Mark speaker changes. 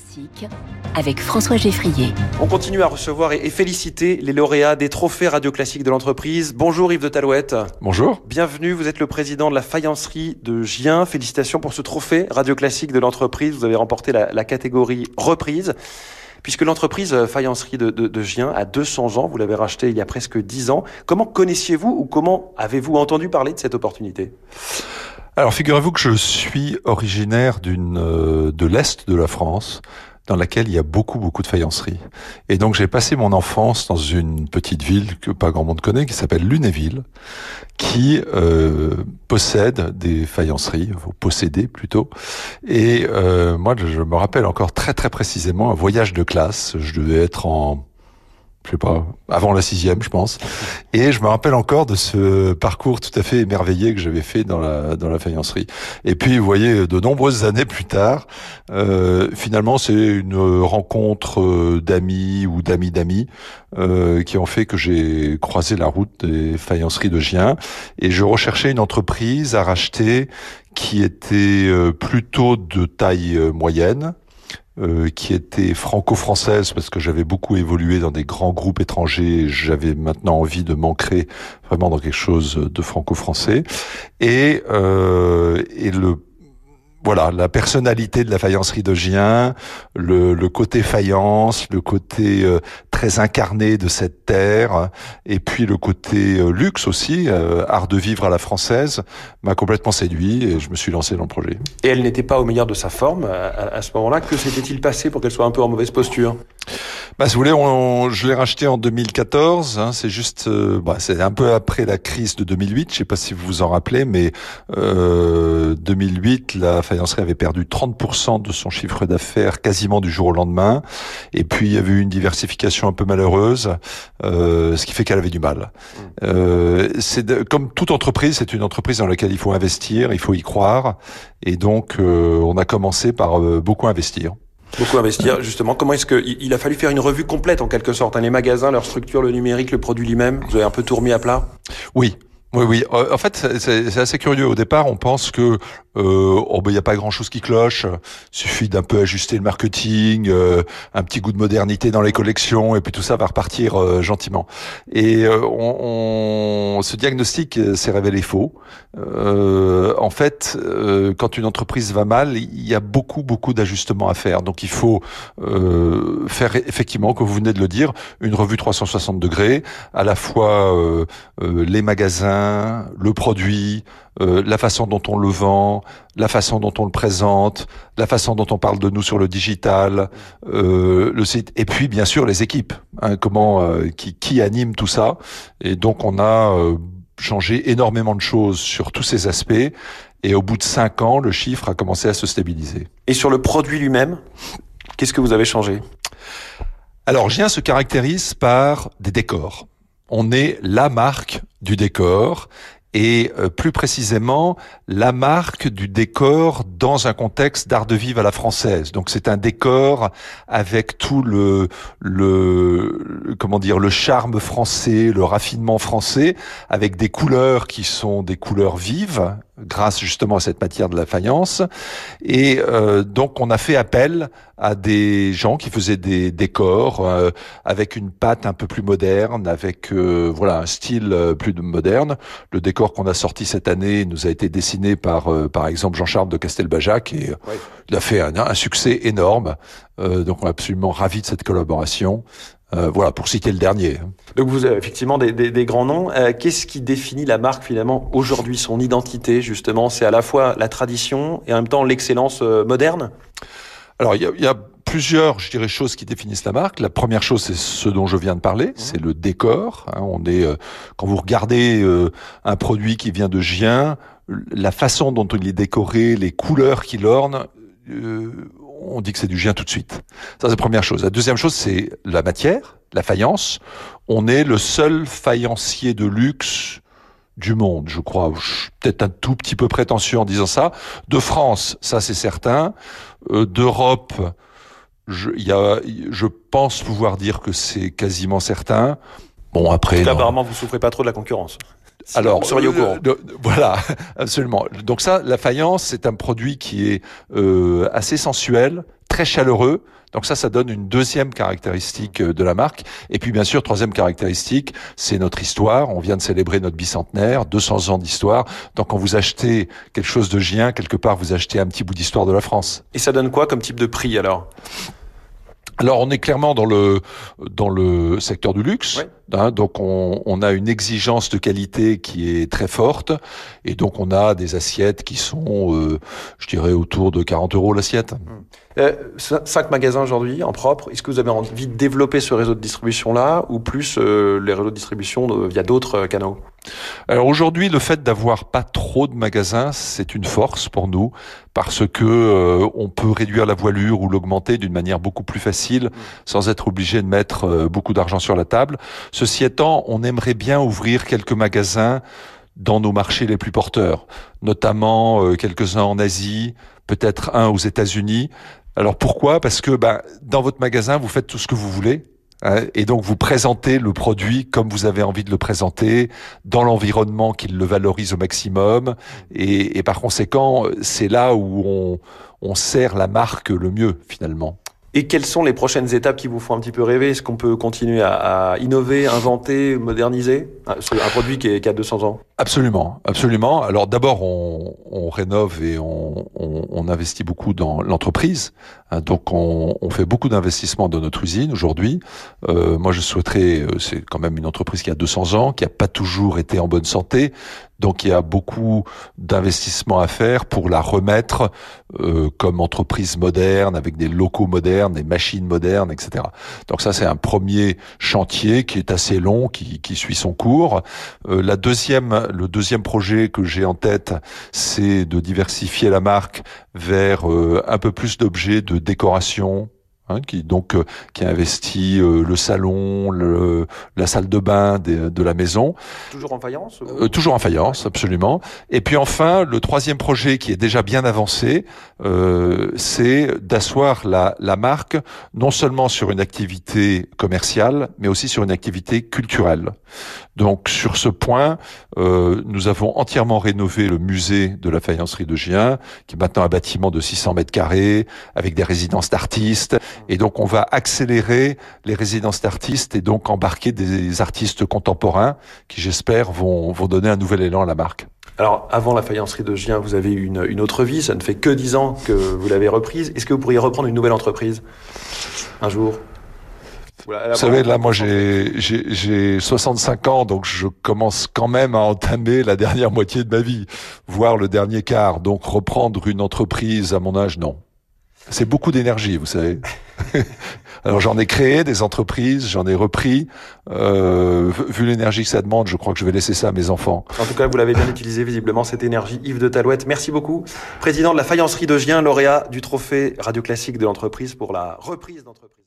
Speaker 1: Classique avec François Geffrier.
Speaker 2: On continue à recevoir et féliciter les lauréats des trophées radio classiques de l'entreprise. Bonjour Yves de Talouette.
Speaker 3: Bonjour.
Speaker 2: Bienvenue, vous êtes le président de la faïencerie de Gien. Félicitations pour ce trophée radio classique de l'entreprise. Vous avez remporté la, catégorie reprise. Puisque l'entreprise faïencerie de, de, Gien a 200 ans, vous l'avez racheté il y a presque 10 ans. Comment connaissiez-vous ou comment avez-vous entendu parler de cette opportunité?
Speaker 3: Alors figurez-vous que je suis originaire d'une euh, de l'est de la France dans laquelle il y a beaucoup beaucoup de faïenceries. Et donc j'ai passé mon enfance dans une petite ville que pas grand monde connaît qui s'appelle Lunéville qui euh, possède des faïenceries, ou posséder plutôt. Et euh, moi je me rappelle encore très très précisément un voyage de classe, je devais être en je sais pas, avant la sixième, je pense. Et je me rappelle encore de ce parcours tout à fait émerveillé que j'avais fait dans la dans la faïencerie. Et puis, vous voyez, de nombreuses années plus tard, euh, finalement, c'est une rencontre euh, d'amis ou d'amis d'amis euh, qui ont fait que j'ai croisé la route des faïenceries de Gien. Et je recherchais une entreprise à racheter qui était euh, plutôt de taille moyenne, euh, qui était franco-française parce que j'avais beaucoup évolué dans des grands groupes étrangers. J'avais maintenant envie de m'ancrer vraiment dans quelque chose de franco-français. Et, euh, et le voilà, la personnalité de la faïencerie de Gien, le, le côté faïence, le côté euh, très incarné de cette terre, et puis le côté euh, luxe aussi, euh, art de vivre à la française, m'a complètement séduit et je me suis lancé dans le projet.
Speaker 2: Et elle n'était pas au meilleur de sa forme à, à ce moment-là. Que s'était-il passé pour qu'elle soit un peu en mauvaise posture?
Speaker 3: Bah, si vous voulez, on, je l'ai racheté en 2014. Hein, c'est juste, euh, bah, c'est un peu après la crise de 2008. Je sais pas si vous vous en rappelez, mais euh, 2008, la faïencerie avait perdu 30% de son chiffre d'affaires quasiment du jour au lendemain. Et puis il y avait eu une diversification un peu malheureuse, euh, ce qui fait qu'elle avait du mal. Mmh. Euh, c'est comme toute entreprise, c'est une entreprise dans laquelle il faut investir, il faut y croire. Et donc, euh, on a commencé par beaucoup investir.
Speaker 2: Beaucoup investir, justement. Comment est-ce qu'il a fallu faire une revue complète, en quelque sorte hein, Les magasins, leur structure, le numérique, le produit lui-même? Vous avez un peu tout remis à plat?
Speaker 3: Oui, oui, oui. En fait, c'est assez curieux. Au départ, on pense que euh, oh ben il n'y a pas grand chose qui cloche, suffit d'un peu ajuster le marketing, euh, un petit goût de modernité dans les collections et puis tout ça va repartir euh, gentiment. Et euh, on, on, ce diagnostic s'est révélé faux. en fait, quand une entreprise va mal, il y a beaucoup beaucoup d'ajustements à faire. Donc il faut faire effectivement, comme vous venez de le dire, une revue 360 degrés, à la fois les magasins, le produit, euh, la façon dont on le vend, la façon dont on le présente, la façon dont on parle de nous sur le digital, euh, le site, et puis bien sûr les équipes, hein, comment, euh, qui, qui anime tout ça. Et donc on a changé énormément de choses sur tous ces aspects. Et au bout de cinq ans, le chiffre a commencé à se stabiliser.
Speaker 2: Et sur le produit lui-même, qu'est-ce que vous avez changé?
Speaker 3: Alors, Gien se caractérise par des décors. On est la marque du décor et euh, plus précisément la marque du décor dans un contexte d'art de vivre à la française. Donc c'est un décor avec tout le, le comment dire le charme français, le raffinement français, avec des couleurs qui sont des couleurs vives grâce justement à cette matière de la faïence. Et euh, donc on a fait appel à des gens qui faisaient des décors euh, avec une pâte un peu plus moderne, avec euh, voilà un style plus moderne. Le décor qu'on a sorti cette année nous a été dessiné par par exemple Jean-Charles de Castelbajac et il a fait un, un succès énorme. donc on est absolument ravis de cette collaboration. Euh, voilà, pour citer le dernier.
Speaker 2: Donc vous avez effectivement des, des, des grands noms. Euh, qu'est-ce qui définit la marque finalement aujourd'hui, son identité justement C'est à la fois la tradition et en même temps l'excellence euh, moderne?
Speaker 3: Alors il y a, y a, plusieurs, je dirais, choses qui définissent la marque. La première chose, c'est ce dont je viens de parler, mmh. c'est le décor. Hein, on est, quand vous regardez un produit qui vient de Gien, la façon dont il est décoré, les couleurs qu'il orne, on dit que c'est du gien tout de suite. Ça, c'est la première chose. La deuxième chose, c'est la matière, la faïence. On est le seul faïencier de luxe du monde, je crois. Peut-être un tout petit peu prétentieux en disant ça. De France, ça c'est certain. Euh, D'Europe, je, y a, je pense pouvoir dire que c'est quasiment certain.
Speaker 2: Bon, après. apparemment, vous souffrez pas trop de la concurrence.
Speaker 3: Alors, voilà, absolument. Donc ça, la faïence, c'est un produit qui est euh, assez sensuel, très chaleureux. Donc ça, ça donne une deuxième caractéristique euh, de la marque. Et puis bien sûr, troisième caractéristique, c'est notre histoire. On vient de célébrer notre bicentenaire, 200 ans d'histoire. Donc quand vous achetez quelque chose de Gien, quelque part, vous achetez un petit bout d'histoire de la France.
Speaker 2: Et ça donne quoi comme type de prix alors?
Speaker 3: Alors on est clairement dans le dans le secteur du luxe, hein, donc on, on, a une exigence de qualité qui est très forte, et donc on a des assiettes qui sont, euh, je dirais, autour de 40 euros l'assiette. Mmh.
Speaker 2: Euh, cinq magasins aujourd'hui en propre. Est-ce que vous avez envie de développer ce réseau de distribution là, ou plus euh, les réseaux de distribution via d'autres canaux?
Speaker 3: Alors aujourd'hui, le fait d'avoir pas trop de magasins, c'est une force pour nous parce que euh, on peut réduire la voilure ou l'augmenter d'une manière beaucoup plus facile mm. sans être obligé de mettre euh, beaucoup d'argent sur la table. Ceci étant, on aimerait bien ouvrir quelques magasins dans nos marchés les plus porteurs, notamment euh, quelques-uns en Asie, peut-être un aux États-Unis. Alors pourquoi? Parce que ben, dans votre magasin, vous faites tout ce que vous voulez. Hein, et donc vous présentez le produit comme vous avez envie de le présenter, dans l'environnement qui le valorise au maximum. Et, par conséquent, c'est là où on, on sert la marque le mieux finalement.
Speaker 2: Et quelles sont les prochaines étapes qui vous font un petit peu rêver? Est-ce qu'on peut continuer à, innover, inventer, moderniser? Un produit qui, est, qui a 200 ans
Speaker 3: Absolument, absolument. Alors d'abord, on, on, rénove et on, on, on, investit beaucoup dans l'entreprise. Hein, donc on, fait beaucoup d'investissements dans notre usine aujourd'hui. Euh, moi, je souhaiterais, euh, c'est quand même une entreprise qui a 200 ans, qui a pas toujours été en bonne santé. Donc il y a beaucoup d'investissements à faire pour la remettre euh, comme entreprise moderne, avec des locaux modernes, des machines modernes, etc. Donc ça c'est un premier chantier qui est assez long, qui, qui suit son cours. Euh, la deuxième, le deuxième projet que j'ai en tête, c'est de diversifier la marque vers euh, un peu plus d'objets de décoration, Hein, qui donc euh, qui investit euh, le salon, le, la salle de bain de la maison.
Speaker 2: Toujours en faïence
Speaker 3: euh, Toujours en faïence, absolument. Et puis enfin, le troisième projet qui est déjà bien avancé, c'est d'asseoir la, la marque non seulement sur une activité commerciale, mais aussi sur une activité culturelle. Donc sur ce point, nous avons entièrement rénové le musée de la faïencerie de Gien, qui est maintenant un bâtiment de 600 mètres carrés, avec des résidences d'artistes et donc on va accélérer les résidences d'artistes et donc embarquer des artistes contemporains qui j'espère vont, vont donner un nouvel élan à la marque.
Speaker 2: Alors, avant la faïencerie de Gien, vous avez eu une, une autre vie. Ça ne fait que dix ans que vous l'avez reprise. Est-ce que vous pourriez reprendre une nouvelle entreprise un jour?
Speaker 3: Vous savez, là, moi, j'ai 65 ans, donc je commence quand même à entamer la dernière moitié de ma vie, voire le dernier quart. Donc, reprendre une entreprise à mon âge, non. C'est beaucoup d'énergie, vous savez. Alors j'en ai créé des entreprises, j'en ai repris. Euh, vu l'énergie que ça demande, je crois que je vais laisser ça à mes enfants.
Speaker 2: En tout cas, vous l'avez bien utilisé visiblement cette énergie. Yves de Talouette, merci beaucoup. Président de la faïencerie de Gien, lauréat du trophée Radio Classique de l'entreprise pour la reprise d'entreprise.